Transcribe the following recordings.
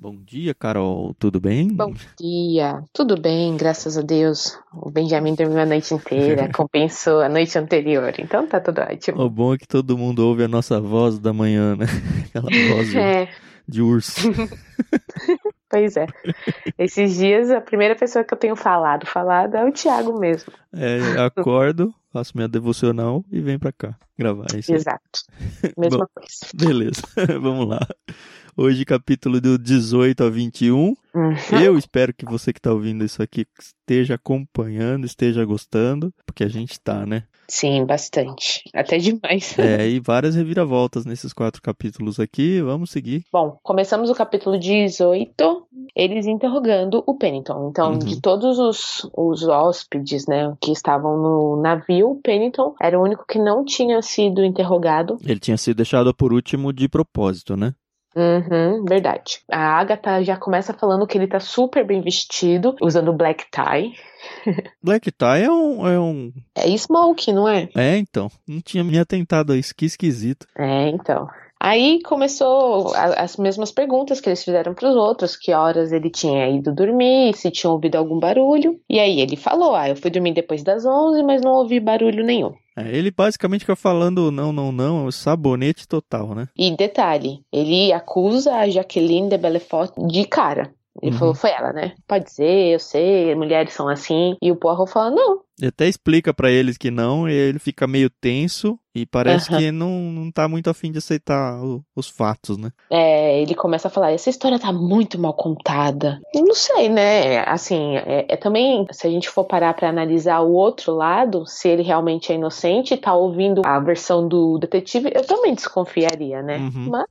Bom dia, Carol. Tudo bem? Bom dia. Tudo bem, graças a Deus. O Benjamin dormiu a noite inteira, compensou a noite anterior. Então tá tudo ótimo. O bom é que todo mundo ouve a nossa voz da manhã, né? Aquela voz de, É, de urso. pois é. Esses dias a primeira pessoa que eu tenho falado, falado é o Thiago mesmo. É, acordo, faço minha devocional e venho pra cá gravar isso. Exato. Mesma coisa. Beleza, vamos lá. Hoje, capítulo do 18 a 21. Uhum. Eu espero que você que está ouvindo isso aqui esteja acompanhando, esteja gostando, porque a gente tá, né? Sim, bastante. Até demais. É, e várias reviravoltas nesses quatro capítulos aqui. Vamos seguir. Bom, começamos o capítulo 18, eles interrogando o Pennington. Então, Uhum. de todos os, os hóspedes, né, que estavam no navio, o Pennington era o único que não tinha sido interrogado. Ele tinha sido deixado por último de propósito, né? Uhum, verdade. A Agatha já começa falando que ele tá super bem vestido, usando black tie. Black Tie é um, é um. É smoke, não é? É, então. Não tinha me atentado a isso. Que esquisito. É, então. Aí começou as mesmas perguntas que eles fizeram para os outros, que horas ele tinha ido dormir, se tinha ouvido algum barulho. E aí ele falou: "Ah, eu fui dormir depois das 11, mas não ouvi barulho nenhum". É, ele basicamente fica falando não, não, não, é sabonete total, né? E detalhe, ele acusa a Jacqueline de Belfort de cara. Ele Uhum. falou: "Foi ela, né? Pode ser, eu sei, mulheres são assim". E o Poirot fala: "Não, Ele até explica pra eles que não, e ele fica meio tenso e parece Aham. que não, não tá muito afim de aceitar o- os fatos, né? É, ele começa a falar, essa história tá muito mal contada. Não sei, né? Assim, é, é também, se a gente for parar pra analisar o outro lado, se ele realmente é inocente e tá ouvindo a versão do detetive, eu também desconfiaria, né? Uhum. Mas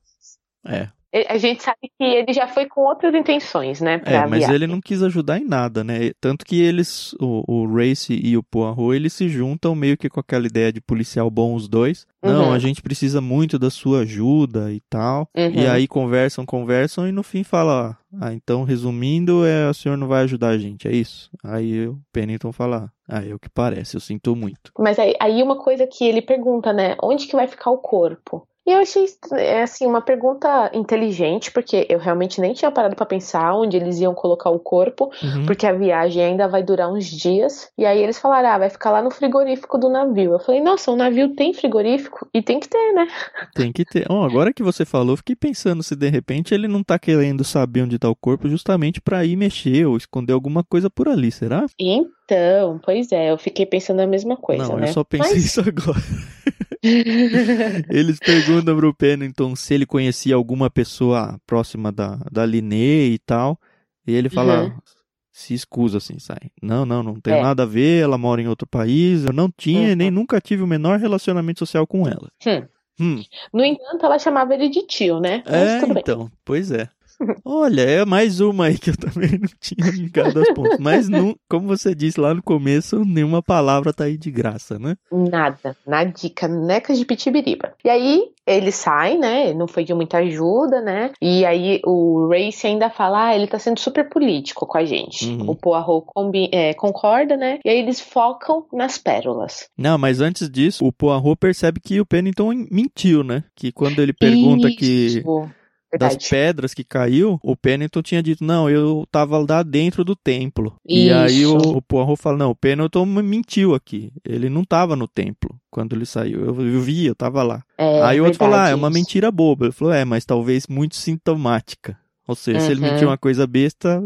É. e- a gente sabe que ele já foi com outras intenções, né? É, mas viagem. ele não quis ajudar em nada, né? Tanto que eles, o, o Race e o Poirot, eles se juntam meio que com aquela ideia de policial bom os dois. Não, Uhum. a gente precisa muito da sua ajuda e tal. Uhum. E aí conversam, conversam e no fim fala, ah, então resumindo, é, o senhor não vai ajudar a gente, é isso? Aí o Pennington fala, ah, é o que parece, eu sinto muito. Mas aí, aí uma coisa que ele pergunta, né? Onde que vai ficar o corpo? E eu achei, é, assim, uma pergunta inteligente, porque eu realmente nem tinha parado pra pensar onde eles iam colocar o corpo, Uhum. porque a viagem ainda vai durar uns dias. E aí eles falaram, ah, vai ficar lá no frigorífico do navio. Eu falei, nossa, o navio tem frigorífico? E tem que ter, né? Tem que ter. Ó, agora que você falou, fiquei pensando se de repente ele não tá querendo saber onde tá o corpo justamente pra ir mexer ou esconder alguma coisa por ali, será? Então, pois é, eu fiquei pensando a mesma coisa, não, né? eu só pensei Mas- isso agora. Eles perguntam pro Pennington se ele conhecia alguma pessoa próxima da, da Linné e tal. E ele fala, Uhum. se escusa assim, sai. Não, não, não tem É. nada a ver, ela mora em outro país. Eu não tinha Uhum. nem nunca tive o menor relacionamento social com ela. Hum. Hum, No entanto, ela chamava ele de tio, né? Mas é, então, pois é. Olha, é mais uma aí que eu também não tinha ligado aos pontos. Mas, não, como você disse lá no começo, nenhuma palavra tá aí de graça, né? Nada, na dica, necas de pitibiriba. E aí ele sai, né? Não foi de muita ajuda, né? E aí o Race ainda fala, ah, ele tá sendo super político com a gente. Uhum. O Poirot é, concorda, né? E aí eles focam nas pérolas. Não, mas antes disso, o Poirot percebe que o Pennington mentiu, né? Que quando ele pergunta que Isso. Verdade. das pedras que caiu, o Pennington tinha dito, não, eu tava lá dentro do templo. E aí o, Isso. o Poirot fala, não, o Pennington me mentiu aqui. Ele não tava no templo quando ele saiu. Eu, eu vi, eu tava lá. É, aí o outro falou, ah, é uma isso. mentira boba. Ele falou, é, mas talvez muito sintomática. Ou seja, se ele Uhum. mentiu uma coisa besta,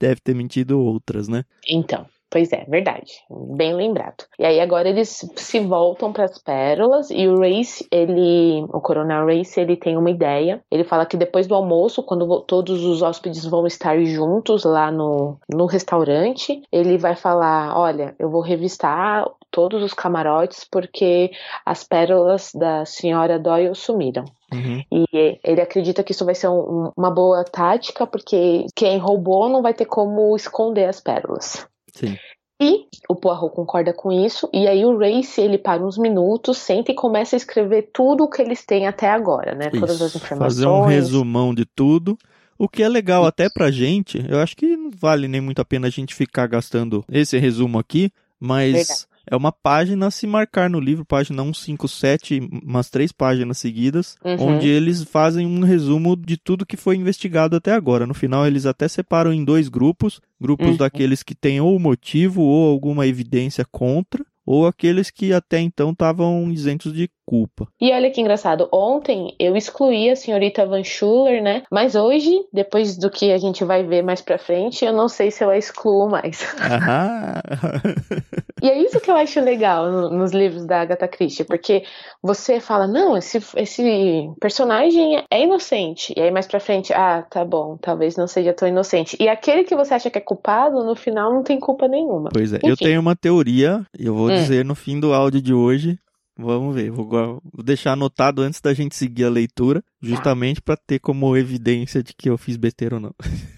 deve ter mentido outras, né? Então, pois é, verdade. Bem lembrado. E aí agora eles se voltam para as pérolas e o Race, ele, o Coronel Race, ele tem uma ideia. Ele fala que depois do almoço, quando todos os hóspedes vão estar juntos lá no, no restaurante, ele vai falar, olha, eu vou revistar todos os camarotes porque as pérolas da senhora Doyle sumiram. Uhum. E ele acredita que isso vai ser um- uma boa tática, porque quem roubou não vai ter como esconder as pérolas. Sim. E o Poirot concorda com isso, e aí o Race ele para uns minutos, senta e começa a escrever tudo o que eles têm até agora, né? Todas as Isso. informações. Fazer um resumão de tudo. O que é legal até pra gente, eu acho que não vale nem muito a pena a gente ficar gastando esse resumo aqui, mas Verdade. É uma página a se marcar no livro, página 157, umas três páginas seguidas, Uhum. onde eles fazem um resumo de tudo que foi investigado até agora. No final, eles até separam em dois grupos: grupos Uhum. daqueles que têm ou motivo ou alguma evidência contra, ou aqueles que até então estavam isentos de culpa. E olha que engraçado, ontem eu excluí a senhorita Van Schuller, né? Mas hoje, depois do que a gente vai ver mais pra frente, eu não sei se eu a excluo mais. Aham. E é isso que eu acho legal no- nos livros da Agatha Christie, porque você fala, não, esse, esse personagem é inocente. E aí mais pra frente, ah, tá bom, talvez não seja tão inocente. E aquele que você acha que é culpado, no final não tem culpa nenhuma. Pois é, eu Enfim. tenho uma teoria, e eu vou Hum. dizer no fim do áudio de hoje. Vamos ver, vou, deixar anotado antes da gente seguir a leitura, Tá. justamente pra ter como evidência de que eu fiz besteira ou não.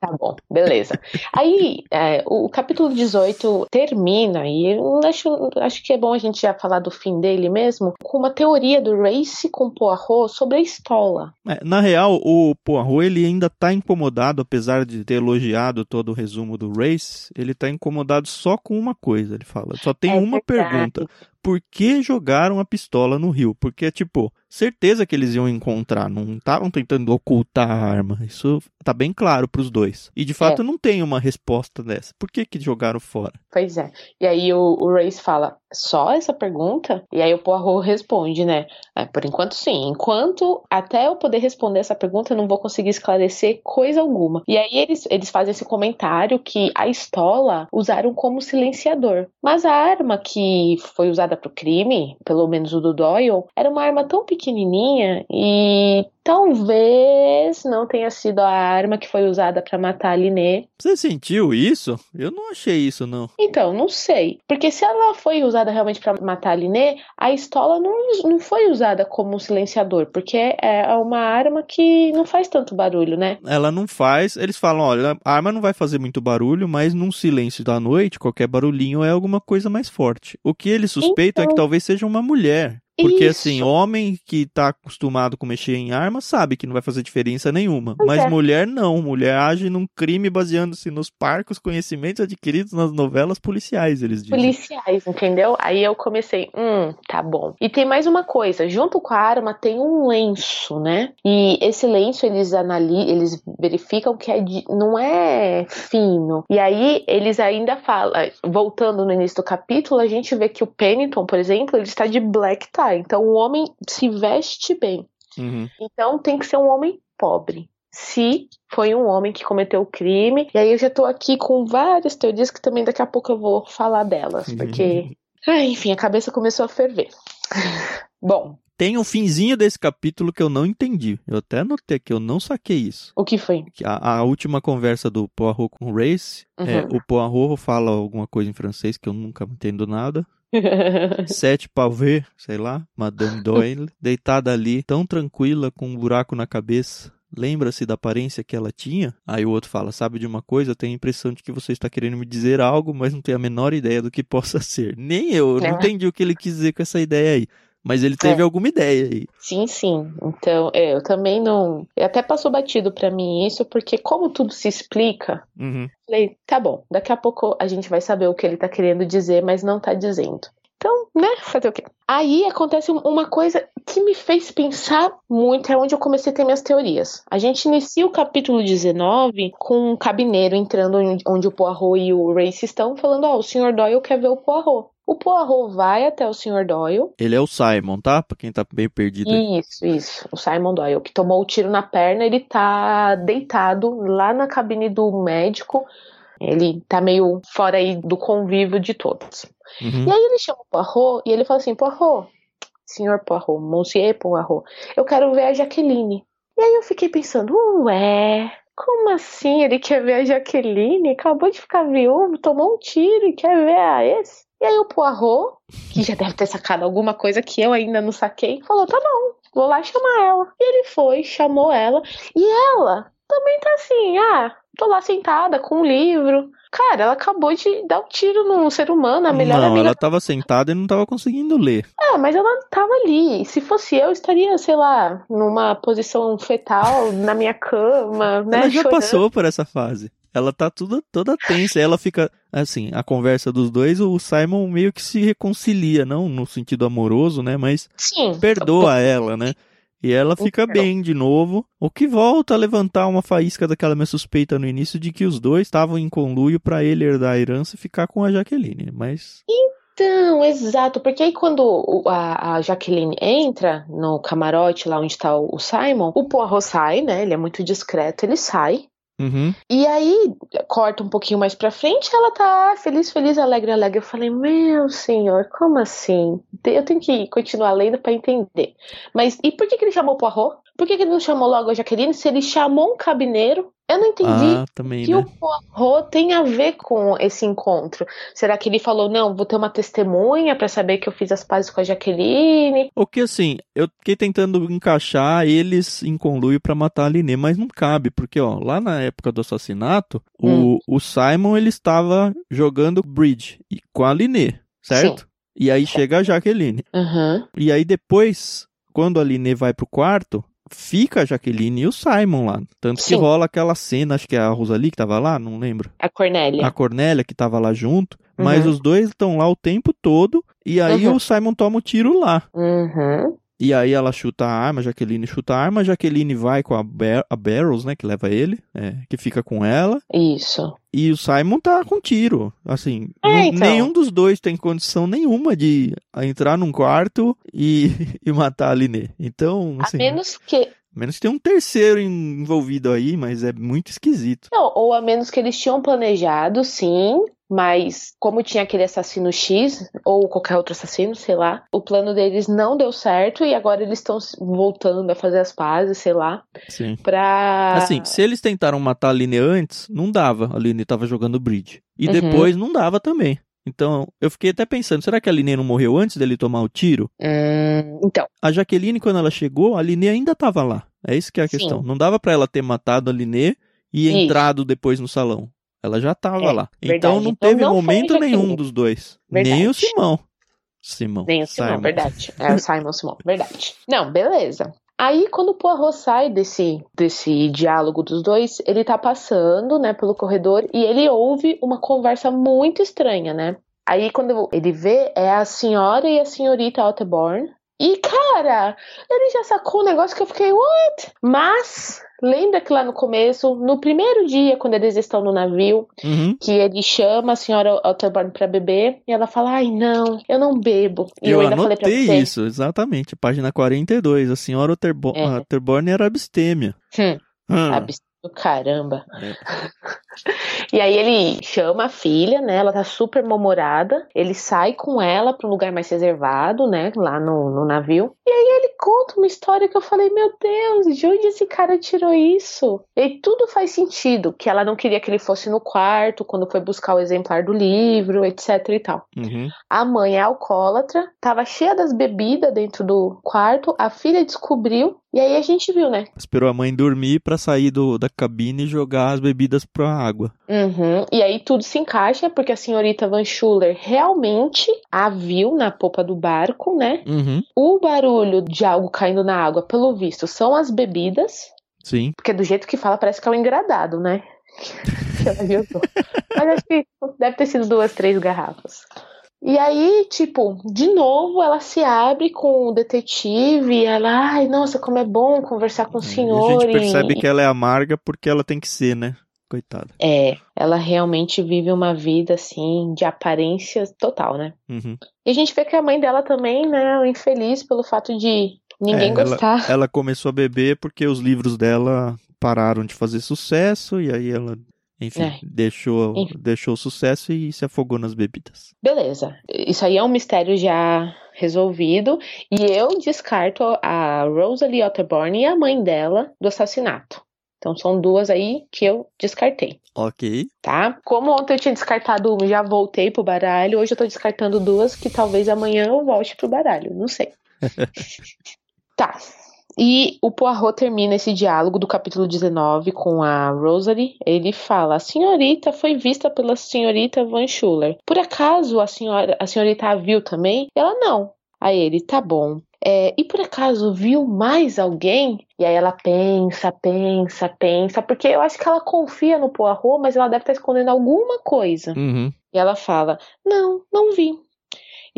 Tá bom, beleza. Aí, é, o capítulo 18 termina, e eu acho, acho que é bom a gente já falar do fim dele mesmo, com uma teoria do Race com Poirot sobre a estola. É, na real, o Poirot ele ainda tá incomodado, apesar de ter elogiado todo o resumo do Race, ele tá incomodado só com uma coisa, ele fala. Só tem É uma verdade. pergunta. Por que jogaram a pistola no rio? Porque, tipo, certeza que eles iam encontrar, não estavam tentando ocultar a arma. Isso tá bem claro pros dois. E de fato não tem uma resposta dessa. Por que que jogaram fora? Pois é. E aí o, o Race fala, só essa pergunta? E aí o Poirot responde, né? "É, por enquanto sim. Enquanto até eu poder responder essa pergunta, eu não vou conseguir esclarecer coisa alguma. E aí eles, eles fazem esse comentário que a estola usaram como silenciador. Mas a arma que foi usada pro crime, pelo menos o do Doyle, era uma arma tão pequenininha e talvez não tenha sido a arma que foi usada para matar a Liné. Você sentiu isso? Eu não achei isso, não. Então, não sei. Porque se ela foi usada realmente pra matar a Liné, a estola não, não foi usada como um silenciador, porque é uma arma que não faz tanto barulho, né? Ela não faz. Eles falam: olha, a arma não vai fazer muito barulho, mas num silêncio da noite, qualquer barulhinho é alguma coisa mais forte. O que eles suspeitam é que Então- talvez seja uma mulher. Porque, Isso. assim, homem que tá acostumado com mexer em arma sabe que não vai fazer diferença nenhuma. Pois Mas é. mulher não. Mulher age num crime baseando-se nos parcos conhecimentos adquiridos nas novelas policiais, eles dizem. Policiais, entendeu? Aí eu comecei, hum, tá bom. E tem mais uma coisa, junto com a arma tem um lenço, né? E esse lenço eles analisam, eles verificam que é de- não é fino. E aí eles ainda falam, voltando no início do capítulo, a gente vê que o Pennington, por exemplo, ele está de black tie. Então o homem se veste bem. Uhum. Então tem que ser um homem pobre. Se foi um homem que cometeu o crime. E aí eu já tô aqui com várias teorias que também daqui a pouco eu vou falar delas. Porque. Ah, enfim, a cabeça começou a ferver. Bom, Tem um finzinho desse capítulo que eu não entendi. Eu até anotei que eu não saquei isso. o que foi? A, a última conversa do Poirot com o Race, é, Uhum. o Poirot fala alguma coisa em francês que eu nunca entendo nada. Sete pavê, sei lá, Madame Doyle, deitada ali, tão tranquila, com um buraco na cabeça. Lembra-se da aparência que ela tinha? Aí o outro fala: Sabe de uma coisa? Eu tenho a impressão de que você está querendo me dizer algo, mas não tenho a menor ideia do que possa ser. Nem eu, eu não É. entendi o que ele quis dizer com essa ideia aí. Mas ele teve É. alguma ideia aí. sim, sim. Então, é, eu também não. Até passou batido pra mim isso, porque como tudo se explica, Uhum. falei, tá bom, daqui a pouco a gente vai saber o que ele tá querendo dizer, mas não tá dizendo. Então, né, fazer o quê? Aí acontece um- uma coisa que me fez pensar muito é onde eu comecei a ter minhas teorias. A gente inicia o capítulo 19 com um cabineiro entrando onde o Poirot e o Race estão, falando: Ó, oh, o Sr. Doyle quer ver o Poirot. O Poirot vai até o Sr. Doyle. Ele é o Simon, tá? Pra quem tá meio perdido. Aí. Isso, isso. O Simon Doyle, que tomou o tiro na perna, ele tá deitado lá na cabine do médico. Ele tá meio fora aí do convívio de todos. Uhum. E aí ele chama o Poirot e ele fala assim: Poirot, senhor Poirot, Monsieur Poirot, eu quero ver a Jaqueline. E aí eu fiquei pensando: ué, como assim? Ele quer ver a Jaqueline? Acabou de ficar viúvo, tomou um tiro e quer ver a esse? E aí o Poirot, que já deve ter sacado alguma coisa que eu ainda não saquei, falou: tá bom, vou lá chamar ela. E ele foi, chamou ela, e ela também tá assim, ah, tô lá sentada com um livro. Cara, ela acabou de dar um tiro num ser humano, a melhor não, amiga. ela tava sentada e não tava conseguindo ler. Ah, mas ela tava ali. Se fosse eu, estaria, sei lá, numa posição fetal, na minha cama, né? Ela já chorando. passou por essa fase ela tá tudo, toda tensa. ela fica, assim, a conversa dos dois, o Simon meio que se reconcilia, não no sentido amoroso, né? Mas Sim. perdoa ela, né? E ela fica bem de novo, o que volta a levantar uma faísca daquela minha suspeita no início de que os dois estavam em conluio para ele herdar a herança e ficar com a Jaqueline, mas... Então, exato, porque aí quando a, a Jaqueline entra no camarote lá onde está o Simon, o Poirot sai, né? Ele é muito discreto, ele sai. Uhum. E aí, corta um pouquinho mais pra frente, ela tá feliz, feliz, alegre, alegre. Eu falei, meu senhor, como assim? Eu tenho que continuar lendo para entender. Mas e por que, que ele chamou Poirot? Por que, que ele não chamou logo a Jaqueline? Se ele chamou um cabineiro, eu não entendi ah, também, que né? o Poirot tem a ver com esse encontro. Será que ele falou, não, vou ter uma testemunha para saber que eu fiz as pazes com a Jaqueline? O que assim, eu fiquei tentando encaixar eles em conluio para matar a Liné, mas não cabe, porque ó, lá na época do assassinato, hum. o, o Simon ele estava jogando bridge com a Liné, certo? Sim. E aí chega a Jaqueline. Uhum. E aí depois, quando a Liné vai pro quarto, fica a Jaqueline e o Simon lá. Tanto Sim. que rola aquela cena, acho que é a Rosalie que tava lá, não lembro. A Cornélia. A Cornélia que tava lá junto. Uhum. Mas os dois estão lá o tempo todo. E aí uhum. o Simon toma o tiro lá. Uhum. E aí ela chuta a arma, a Jaqueline chuta a arma, a Jaqueline vai com a, Bar a Barrels, né, que leva ele, é, que fica com ela. Isso. E o Simon tá com tiro, assim, é, então. nenhum dos dois tem condição nenhuma de entrar num quarto e, e matar a Liné. Então, assim... A menos que menos que tem um terceiro envolvido aí, mas é muito esquisito. Não, ou a menos que eles tinham planejado, sim, mas como tinha aquele assassino X, ou qualquer outro assassino, sei lá, o plano deles não deu certo e agora eles estão voltando a fazer as pazes, sei lá. Sim. Pra. Assim, se eles tentaram matar a Aline antes, não dava. A Aline tava jogando bridge. E uhum. depois não dava também. Então, eu fiquei até pensando, será que a Aline não morreu antes dele tomar o tiro? Hum, então. A Jaqueline, quando ela chegou, a Aline ainda tava lá. É isso que é a Sim. questão. Não dava para ela ter matado a Aline e isso. entrado depois no salão. Ela já estava é, lá. Verdade. Então não teve então, não momento nenhum dos dois. Verdade. Nem o Simão. Simão. Nem o Simão, Simon. verdade. É o Simon Simão, verdade. Não, beleza. Aí, quando o Poirot sai desse, desse diálogo dos dois, ele tá passando, né, pelo corredor e ele ouve uma conversa muito estranha, né? Aí, quando ele vê, é a senhora e a senhorita Otterborn. E, cara, ele já sacou um negócio que eu fiquei, what? Mas Lembra que lá no começo, no primeiro dia, quando eles estão no navio, uhum. que ele chama a senhora Otterborn pra beber e ela fala: Ai, não, eu não bebo. E eu, eu ainda anotei falei pra você, isso, exatamente. Página 42. A senhora É. Otterborn era abstêmia. Hum, Hum. abs- do caramba. É. E aí ele chama a filha, né? Ela tá super mal-humorada. Ele sai com ela pra um lugar mais reservado, né? Lá no, no navio. E aí ele conta uma história que eu falei: Meu Deus, de onde esse cara tirou isso? E tudo faz sentido. Que ela não queria que ele fosse no quarto quando foi buscar o exemplar do livro, etc e tal. Uhum. A mãe é alcoólatra, tava cheia das bebidas dentro do quarto. A filha descobriu. E aí a gente viu, né? Esperou a mãe dormir pra sair do, da cabine e jogar as bebidas pra água. Uhum. E aí tudo se encaixa, porque a senhorita Van Schuller realmente a viu na popa do barco, né? Uhum. O barulho de algo caindo na água, pelo visto, são as bebidas. Sim. Porque do jeito que fala, parece que é um engradado, né? que ela viu. Mas acho que deve ter sido duas, três garrafas. E aí, tipo, de novo ela se abre com o detetive e ela, ai, nossa, como é bom conversar com o senhor. E a gente percebe que ela é amarga porque ela tem que ser, né? Coitada. É, ela realmente vive uma vida assim de aparência total, né? Uhum. E a gente vê que a mãe dela também, né, infeliz pelo fato de ninguém É, gostar. Ela, ela começou a beber porque os livros dela pararam de fazer sucesso e aí ela, enfim, É. deixou, Enfim. deixou o sucesso e se afogou nas bebidas. Beleza. Isso aí é um mistério já resolvido. E eu descarto a Rosalie Otterborn e a mãe dela do assassinato. Então são duas aí que eu descartei. Ok. Tá? Como ontem eu tinha descartado uma e já voltei pro baralho, hoje eu tô descartando duas que talvez amanhã eu volte pro baralho, não sei. tá. E o Poirot termina esse diálogo do capítulo 19 com a Rosalie. Ele fala: A senhorita foi vista pela senhorita Van Schuller. Por acaso a senhora, a senhorita a viu também? Ela não. Aí ele: Tá bom. É, e por acaso viu mais alguém? E aí ela pensa, pensa, pensa, porque eu acho que ela confia no Poirot, mas ela deve estar escondendo alguma coisa. Uhum. E ela fala: Não, não vi.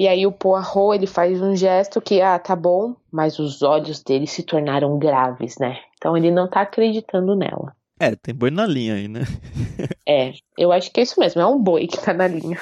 E aí o Poirot ele faz um gesto que, ah, tá bom, mas os olhos dele se tornaram graves, né? Então ele não tá acreditando nela. É, tem boi na linha aí, né? É, eu acho que é isso mesmo, é um boi que tá na linha.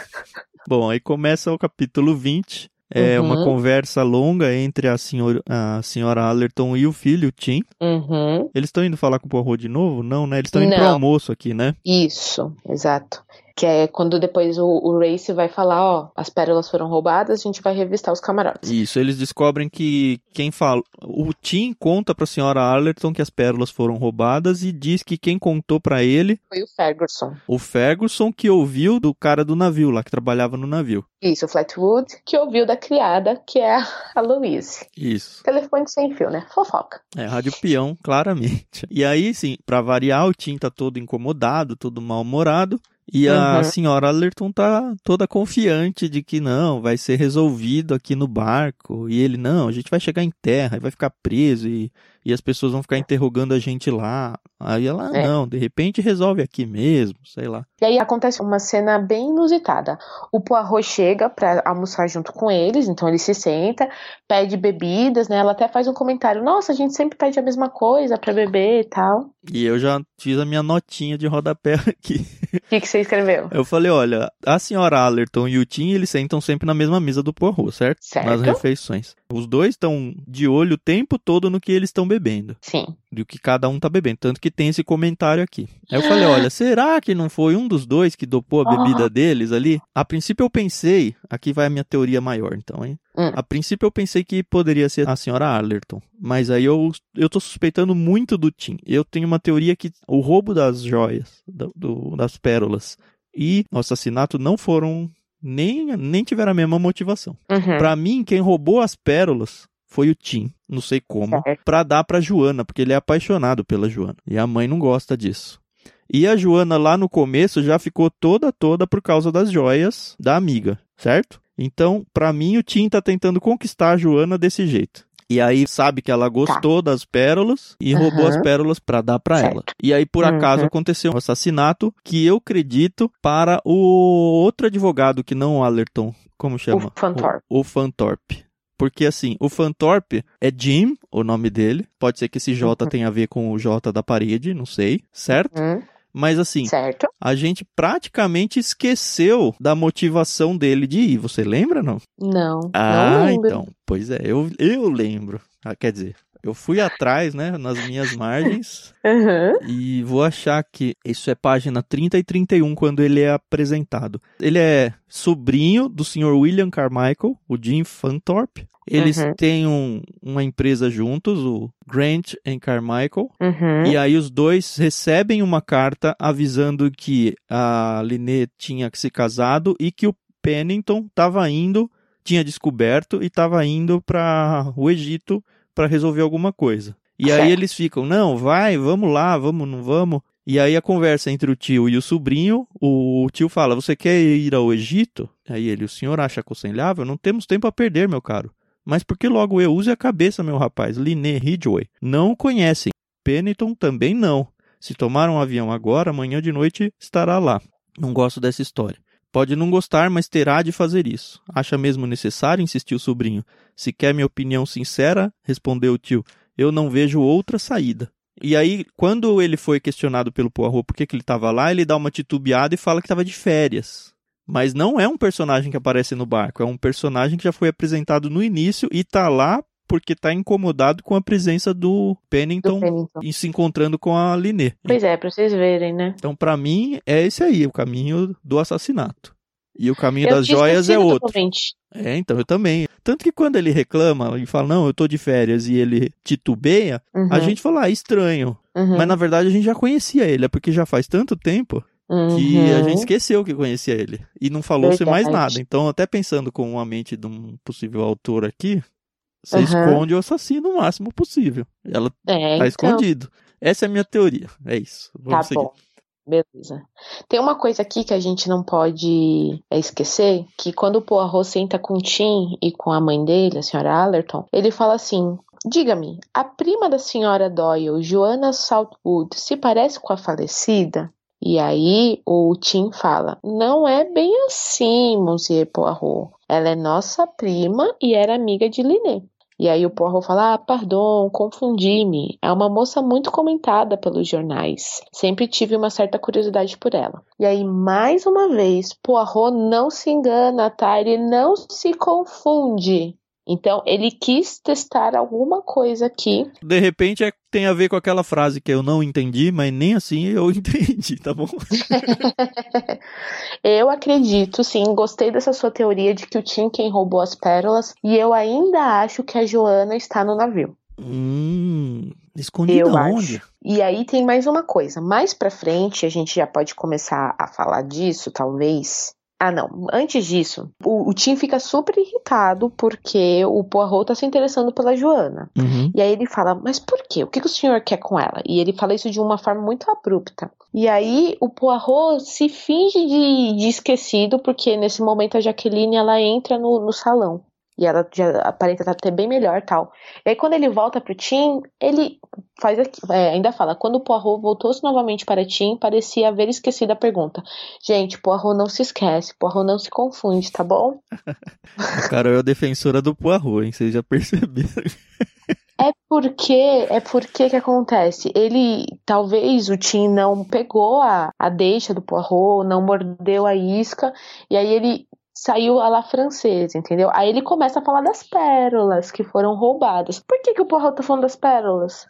Bom, aí começa o capítulo 20. É Uhum. uma conversa longa entre a, senhor, a senhora Allerton e o filho, o Tim. Uhum, Eles estão indo falar com o Poirot de novo? Não, né? Eles estão indo pro almoço aqui, né? isso, exato. Que é quando depois o, o Race vai falar, ó, as pérolas foram roubadas, a gente vai revistar os camarotes. Isso, eles descobrem que quem fala. O Tim conta pra senhora Allerton que as pérolas foram roubadas e diz que quem contou pra ele, Foi o Ferguson. o Ferguson, que ouviu do cara do navio lá, que trabalhava no navio. Isso, o Flatwood, que ouviu da criada, que é a Louise. Isso. Telefone sem fio, né? Fofoca. É, rádio peão, claramente. E aí, sim, pra variar, o Tim tá todo incomodado, todo mal-humorado. E a Uhum. senhora Allerton tá toda confiante de que não, vai ser resolvido aqui no barco. E ele, não, a gente vai chegar em terra e vai ficar preso e, e as pessoas vão ficar interrogando a gente lá. Aí ela, É. não, de repente resolve aqui mesmo, sei lá. E aí acontece uma cena bem inusitada. O Poirot chega pra almoçar junto com eles, então ele se senta, pede bebidas, né? Ela até faz um comentário: Nossa, a gente sempre pede a mesma coisa pra beber e tal. E eu já fiz a minha notinha de rodapé aqui. O que, que você escreveu? Eu falei, olha, a senhora Allerton e o Tim, eles sentam sempre na mesma mesa do Poirot, certo? Certo. Nas refeições. Os dois estão de olho o tempo todo no que eles estão bebendo. Sim. Do que cada um tá bebendo. Tanto que tem esse comentário aqui. Aí eu falei, olha, será que não foi um dos dois que dopou a bebida Ah. deles ali? A princípio eu pensei, aqui vai a minha teoria maior então, hein? Hum. A princípio eu pensei que poderia ser a senhora Allerton. Mas aí eu, eu tô suspeitando muito do Tim. Eu tenho uma teoria que o roubo das joias, do- do- das pérolas e o assassinato não foram nem, nem tiveram a mesma motivação. Uhum. Pra mim, quem roubou as pérolas foi o Tim, não sei como, pra dar pra Joana, porque ele é apaixonado pela Joana. E a mãe não gosta disso. E a Joana lá no começo já ficou toda toda por causa das joias da amiga, certo? Então, pra mim, o Tim tá tentando conquistar a Joana desse jeito. E aí sabe que ela gostou das pérolas e Tá. Aham. roubou as pérolas pra dar pra Certo. ela. E aí por acaso Uhum. aconteceu um assassinato que eu acredito para o outro advogado que não o Allerton, como chama? Fanthorpe. O, o Fanthorpe. Porque assim, o Fanthorpe é Jim, o nome dele. Pode ser que esse J Uhum. tenha a ver com o J da parede, não sei, certo? Uhum. Mas assim, Certo. a gente praticamente esqueceu da motivação dele de ir. Você lembra, não? Não. Ah, não então. Pois é, eu, eu lembro. Ah, quer dizer, eu fui atrás, né, nas minhas margens. Uhum. E vou achar que isso é página 30 e 31 quando ele é apresentado. Ele é sobrinho do Sr. William Carmichael, o Jim Fanthorpe. Eles Uhum. têm um- uma empresa juntos, o Grant and Carmichael. Uhum. E aí os dois recebem uma carta avisando que a Linnea tinha se casado e que o Pennington estava indo, tinha descoberto e estava indo para o Egito para resolver alguma coisa. E aí eles ficam, não, vai, vamos lá, vamos, não vamos. E aí a conversa entre o tio e o sobrinho, o tio fala, você quer ir ao Egito? Aí ele, o senhor acha aconselhável? Não temos tempo a perder, meu caro. Mas por que logo eu use a cabeça, meu rapaz? Linné Ridgway. Não o conhecem. Pennington também não. Se tomar um avião agora, amanhã de noite estará lá. Não gosto dessa história. Pode não gostar, mas terá de fazer isso. Acha mesmo necessário? insistiu o sobrinho. Se quer minha opinião sincera, respondeu o tio, eu não vejo outra saída. E aí, quando ele foi questionado pelo Poirot por que, que ele estava lá, ele dá uma titubeada e fala que estava de férias. Mas não é um personagem que aparece no barco, é um personagem que já foi apresentado no início e tá lá porque tá incomodado com a presença do Pennington, Do Pennington. e se encontrando com a Liné. Pois é, pra vocês verem, né? Então, pra mim, é esse aí, o caminho do assassinato. E o caminho Eu das joias é outro. totalmente. É, então, eu também. Tanto que quando ele reclama e fala, não, eu tô de férias, e ele titubeia, Uhum, a gente fala, ah, estranho. uhum, Mas na verdade a gente já conhecia ele, é porque já faz tanto tempo que a uhum. gente esqueceu que conhecia ele. E não falou-se mais nada. Então, até pensando com a mente de um possível autor aqui, você Aham. esconde o assassino o máximo possível. Ela É, tá então, escondido. Essa é a minha teoria. É isso. Tá Vamos seguir. bom. Beleza. Tem uma coisa aqui que a gente não pode é, esquecer, que quando o Poirot senta com o Tim e com a mãe dele, a senhora Allerton, ele fala assim, diga-me, a prima da senhora Doyle, Joanna Southwood, se parece com a falecida? E aí o Tim fala, não é bem assim, Monsieur Poirot. Ela é nossa prima e era amiga de Liné. E aí o Poirot fala: Ah, perdão, confundi-me. É uma moça muito comentada pelos jornais. Sempre tive uma certa curiosidade por ela. E aí, mais uma vez, Poirot não se engana, tá? Ele não se confunde. Então, ele quis testar alguma coisa aqui. De repente é, tem a ver com aquela frase que eu não entendi, mas nem assim eu entendi, tá bom? eu acredito, sim, gostei dessa sua teoria de que o Tim quem roubou as pérolas. E eu ainda acho que a Joana está no navio. Hum, escondida Eu onde? acho. E aí tem mais uma coisa. Mais pra frente, a gente já pode começar a falar disso, talvez. Ah, não. Antes disso, o, o Tim fica super irritado porque o Poirot tá se interessando pela Joana. Uhum. E aí ele fala, mas por quê? O que, que o senhor quer com ela? E ele fala isso de uma forma muito abrupta. E aí o Poirot se finge de, de esquecido, porque nesse momento a Jaqueline ela entra no, no salão. E ela já aparenta estar até bem melhor tal. E aí quando ele volta pro Tim, ele faz aqui, é, ainda fala, quando o Poirot voltou-se novamente para Tim, parecia haver esquecido a pergunta. Gente, Poirot não se esquece, Poirot não se confunde, tá bom? Carol é a defensora do Poirot, hein? Vocês já perceberam. É porque, é porque que acontece? Ele, talvez o Tim não pegou a, a deixa do Poirot, não mordeu a isca, e aí ele saiu a la francesa, entendeu? Aí ele começa a falar das pérolas que foram roubadas. Por que, que o Poirot tá falando das pérolas?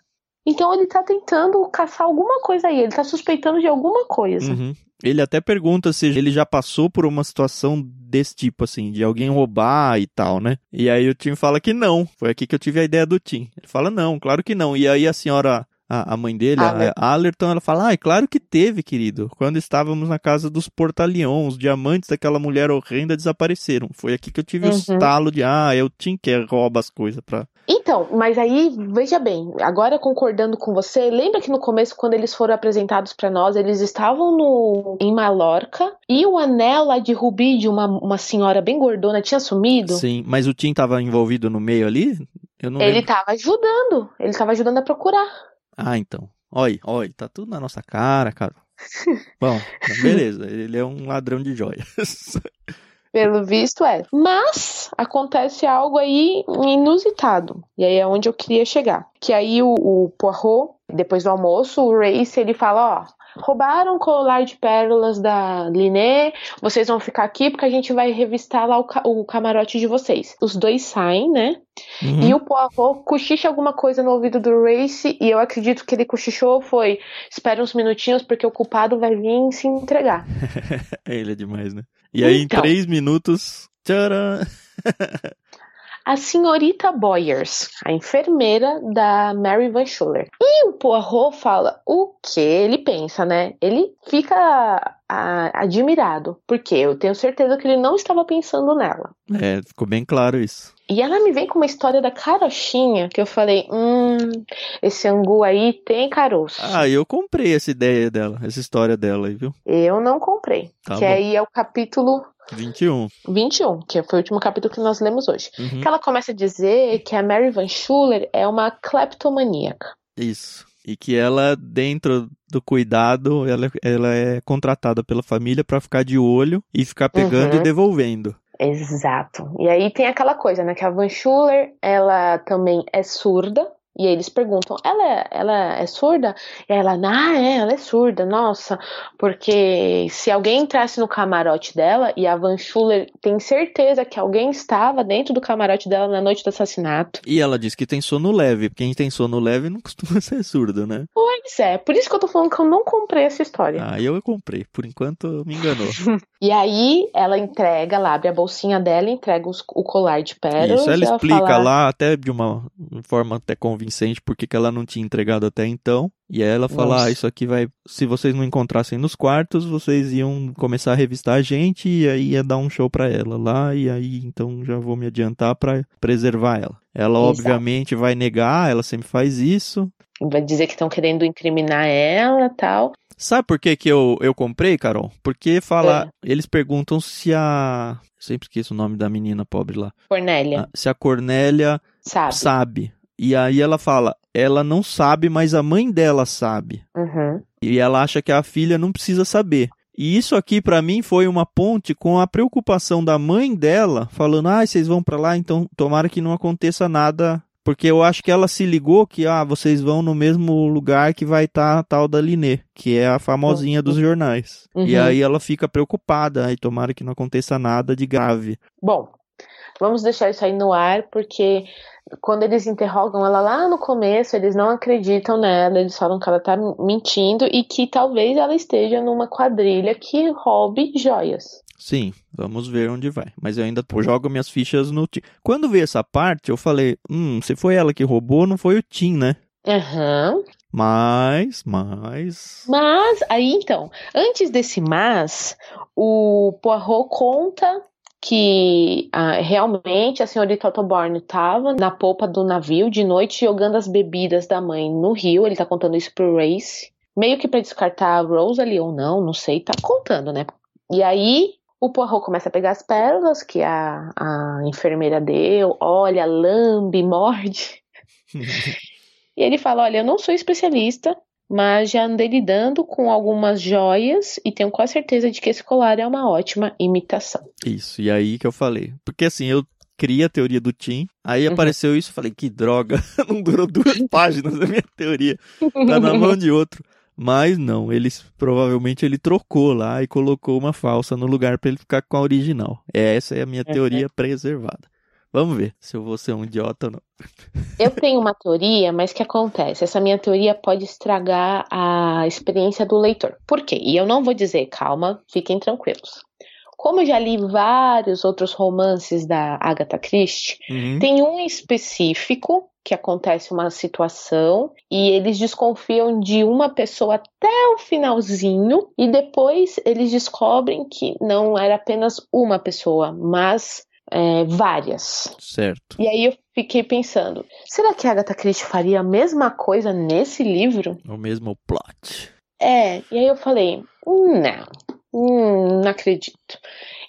Então ele tá tentando caçar alguma coisa aí, ele tá suspeitando de alguma coisa. Uhum. Ele até pergunta se ele já passou por uma situação desse tipo, assim, de alguém roubar e tal, né? E aí o Tim fala que não. Foi aqui que eu tive a ideia do Tim. Ele fala, não, claro que não. E aí a senhora, a, a mãe dele, Allerton. a Allerton, ela fala, ah, é claro que teve, querido. Quando estávamos na casa dos Portalion, os diamantes daquela mulher horrenda desapareceram. Foi aqui que eu tive o Uhum. estalo de, ah, é o Tim que rouba as coisas pra... Então, mas aí, veja bem, agora concordando com você, lembra que no começo, quando eles foram apresentados pra nós, eles estavam no em Malorca e o anel lá de rubi de uma, uma senhora bem gordona tinha sumido? Sim, mas o Tim tava envolvido no meio ali? Eu não Ele lembro. tava ajudando, ele tava ajudando a procurar. Ah, então. Olha, olha, tá tudo na nossa cara, cara. Bom, beleza, ele é um ladrão de joias. Pelo visto é. Mas acontece algo aí inusitado. E aí é onde eu queria chegar. Que aí o, o Poirot, depois do almoço, o Race, ele fala, ó. Roubaram o colar de pérolas da Liné. Vocês vão ficar aqui porque a gente vai revistar lá o, ca- o camarote de vocês. Os dois saem, né? Uhum. E o Poirot cochicha alguma coisa no ouvido do Race. E eu acredito que ele cochichou foi: espera uns minutinhos porque o culpado vai vir se entregar. Ele é demais, né? E aí, Então. em três minutos. Tcharam! a senhorita Boyers, a enfermeira da Mary Van Schuller. E o Poirot fala o que ele pensa, né? Ele fica ah, admirado, porque eu tenho certeza que ele não estava pensando nela. É, ficou bem claro isso. E ela me vem com uma história da carochinha, que eu falei, hum, esse angu aí tem caroço. Ah, eu comprei essa ideia dela, essa história dela aí, viu? Eu não comprei. Tá que bom. aí é o capítulo 21. 21, que foi o último capítulo que nós lemos hoje. Uhum. Que ela começa a dizer que a Mary Van Schuller é uma kleptomaníaca. Isso. E que ela, dentro do cuidado, ela, ela é contratada pela família para ficar de olho e ficar pegando Uhum. e devolvendo. Exato. E aí tem aquela coisa, né? Que a Van Schuller, ela também é surda. E aí eles perguntam, ela é, ela é surda? E ela, ah, é, ela é surda, nossa. Porque se alguém entrasse no camarote dela, e a Van Schuller tem certeza que alguém estava dentro do camarote dela na noite do assassinato. E ela diz que tem sono leve. Quem tem sono leve não costuma ser surdo, né? Pois é, por isso que eu tô falando que eu não comprei essa história. Aí eu comprei. Por enquanto me enganou. E aí ela entrega, ela abre a bolsinha dela e entrega os- o colar de pérolas. Isso, ela explica fala, lá, até de uma forma até convincente, porque que ela não tinha entregado até então. E aí ela fala, Nossa. ah, isso aqui vai... Se vocês não encontrassem nos quartos, vocês iam começar a revistar a gente e aí ia dar um show pra ela lá. E aí, então, já vou me adiantar pra preservar ela. Ela, Exato. obviamente, vai negar, ela sempre faz isso. Vai dizer que estão querendo incriminar ela tal. Sabe por que, que eu, eu comprei, Carol? Porque fala, eles perguntam se a... eu Sempre esqueço o nome da menina pobre lá. Cornélia, Ah, Se a Cornélia sabe? sabe. E aí ela fala, ela não sabe, mas a mãe dela sabe. Uhum. E ela acha que a filha não precisa saber. E isso aqui pra mim foi uma ponte com a preocupação da mãe dela, falando: "Ah, vocês vão pra lá, então tomara que não aconteça nada". Porque eu acho que ela se ligou que ah, vocês vão no mesmo lugar que vai estar a tal da Linê, que é a famosinha dos jornais. E Uhum. aí ela fica preocupada, aí tomara que não aconteça nada de grave. Bom, vamos deixar isso aí no ar, porque quando eles interrogam ela lá no começo, eles não acreditam nela, eles falam que ela tá mentindo e que talvez ela esteja numa quadrilha que roube joias. Sim, vamos ver onde vai. Mas eu ainda pô, jogo minhas fichas no Tim. Quando veio essa parte, eu falei, hum, se foi ela que roubou, não foi o Tim, né? Aham. Mas, mas. Mas, aí então, antes desse mas, o Poirot conta que ah, realmente a senhorita Ottoborn estava na polpa do navio de noite jogando as bebidas da mãe no rio. Ele tá contando isso pro Race. Meio que pra descartar a Rose ali ou não, não sei, tá contando, né? E aí o Poirot começa a pegar as pérolas que a, a enfermeira deu, olha, lambe, morde. E ele fala: Olha, eu não sou especialista, mas já andei lidando com algumas joias e tenho quase certeza de que esse colar é uma ótima imitação. Isso, e aí que eu falei. Porque assim, eu criei a teoria do Tim, aí Uhum. apareceu isso, falei, que droga, não durou duas páginas da minha teoria, tá na mão de outro. Mas não, eles provavelmente ele trocou lá e colocou uma falsa no lugar pra ele ficar com a original. Essa é a minha Uhum. teoria preservada. Vamos ver se eu vou ser um idiota ou não. Eu tenho uma teoria, mas que acontece? Essa minha teoria pode estragar a experiência do leitor. Por quê? E eu não vou dizer, calma, fiquem tranquilos. Como eu já li vários outros romances da Agatha Christie, Uhum. Tem um específico que acontece uma situação e eles desconfiam de uma pessoa até o finalzinho e depois eles descobrem que não era apenas uma pessoa, mas é, várias. Certo. E aí eu fiquei pensando, será que a Agatha Christie faria a mesma coisa nesse livro? É o mesmo plot. É, e aí eu falei, não, hum, não acredito.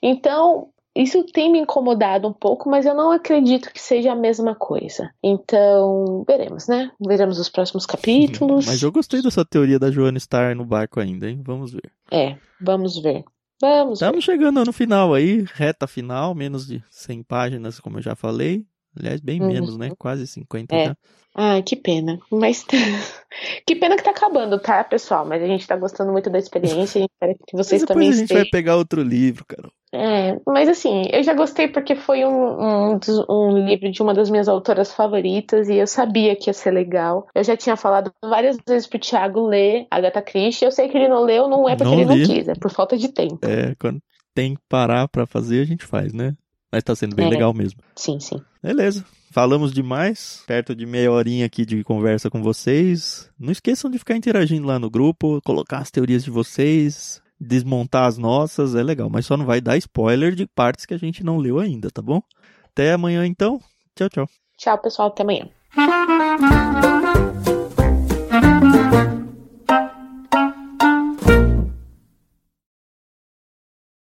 Então, isso tem me incomodado um pouco, mas eu não acredito que seja a mesma coisa. Então, veremos, né? Veremos os próximos capítulos. Mas eu gostei dessa teoria da Joana estar no barco ainda, hein? Vamos ver. É, vamos ver. Vamos. Estamos chegando no final aí, reta final, menos de 100 páginas, como eu já falei. Aliás, bem Uhum. menos, né? Quase 50 É. já. Ai, que pena. Mas que pena que tá acabando, tá, pessoal? Mas a gente tá gostando muito da experiência e espero que vocês Mas depois também a gente estejam. vai pegar outro livro, cara. É, mas assim, eu já gostei porque foi um, um, um livro de uma das minhas autoras favoritas e eu sabia que ia ser legal. Eu já tinha falado várias vezes pro Thiago ler Agatha Christie. Eu sei que ele não leu, não é porque Não ele li. não quis, é por falta de tempo. É, quando tem que parar pra fazer, a gente faz, né? Mas tá sendo bem É. legal mesmo. Sim, sim. Beleza. Falamos demais. Perto de meia horinha aqui de conversa com vocês. Não esqueçam de ficar interagindo lá no grupo, colocar as teorias de vocês, desmontar as nossas, é legal. Mas só não vai dar spoiler de partes que a gente não leu ainda, tá bom? Até amanhã então. Tchau, tchau. Tchau, pessoal. Até amanhã.